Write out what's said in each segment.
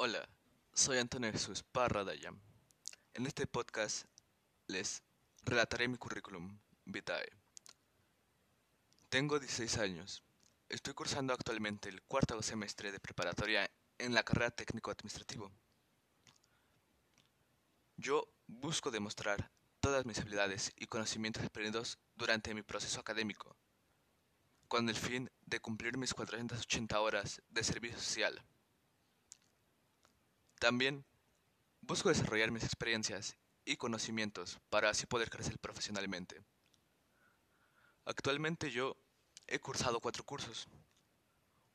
Hola, soy Antonio Jesús Parra. En este podcast les relataré mi currículum vitae. Tengo 16 años. Estoy cursando actualmente el cuarto semestre de preparatoria en la carrera técnico administrativo. Yo busco demostrar todas mis habilidades y conocimientos aprendidos durante mi proceso académico, con el fin de cumplir mis 480 horas de servicio social. También busco desarrollar mis experiencias y conocimientos para así poder crecer profesionalmente. Actualmente yo he cursado cuatro cursos.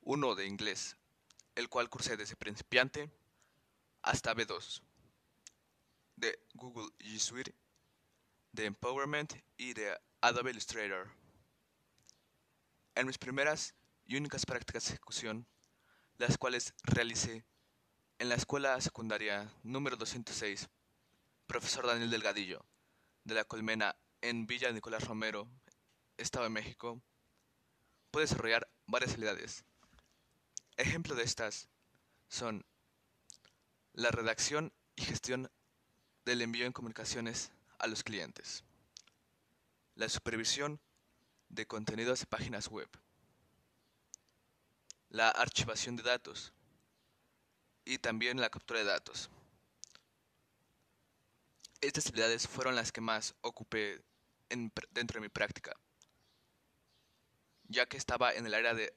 Uno de inglés, el cual cursé desde principiante hasta B2. De Google G Suite, de Empowerment y de Adobe Illustrator. En mis primeras y únicas prácticas de ejecución, las cuales realicé en la escuela secundaria número 206, profesor Daniel Delgadillo, de la Colmena en Villa Nicolás Romero, Estado de México, puede desarrollar varias habilidades. Ejemplo de estas son la redacción y gestión del envío en comunicaciones a los clientes, la supervisión de contenidos de páginas web, la archivación de datos, y también la captura de datos. Estas habilidades fueron las que más ocupé dentro de mi práctica, ya que estaba en el área de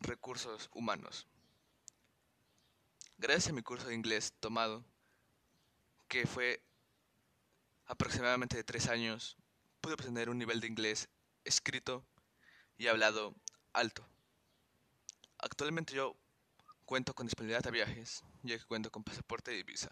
recursos humanos. Gracias a mi curso de inglés tomado, que fue aproximadamente de tres años, pude obtener un nivel de inglés escrito y hablado alto. Actualmente yo Cuento con disponibilidad a viajes, ya que cuento con pasaporte y visa.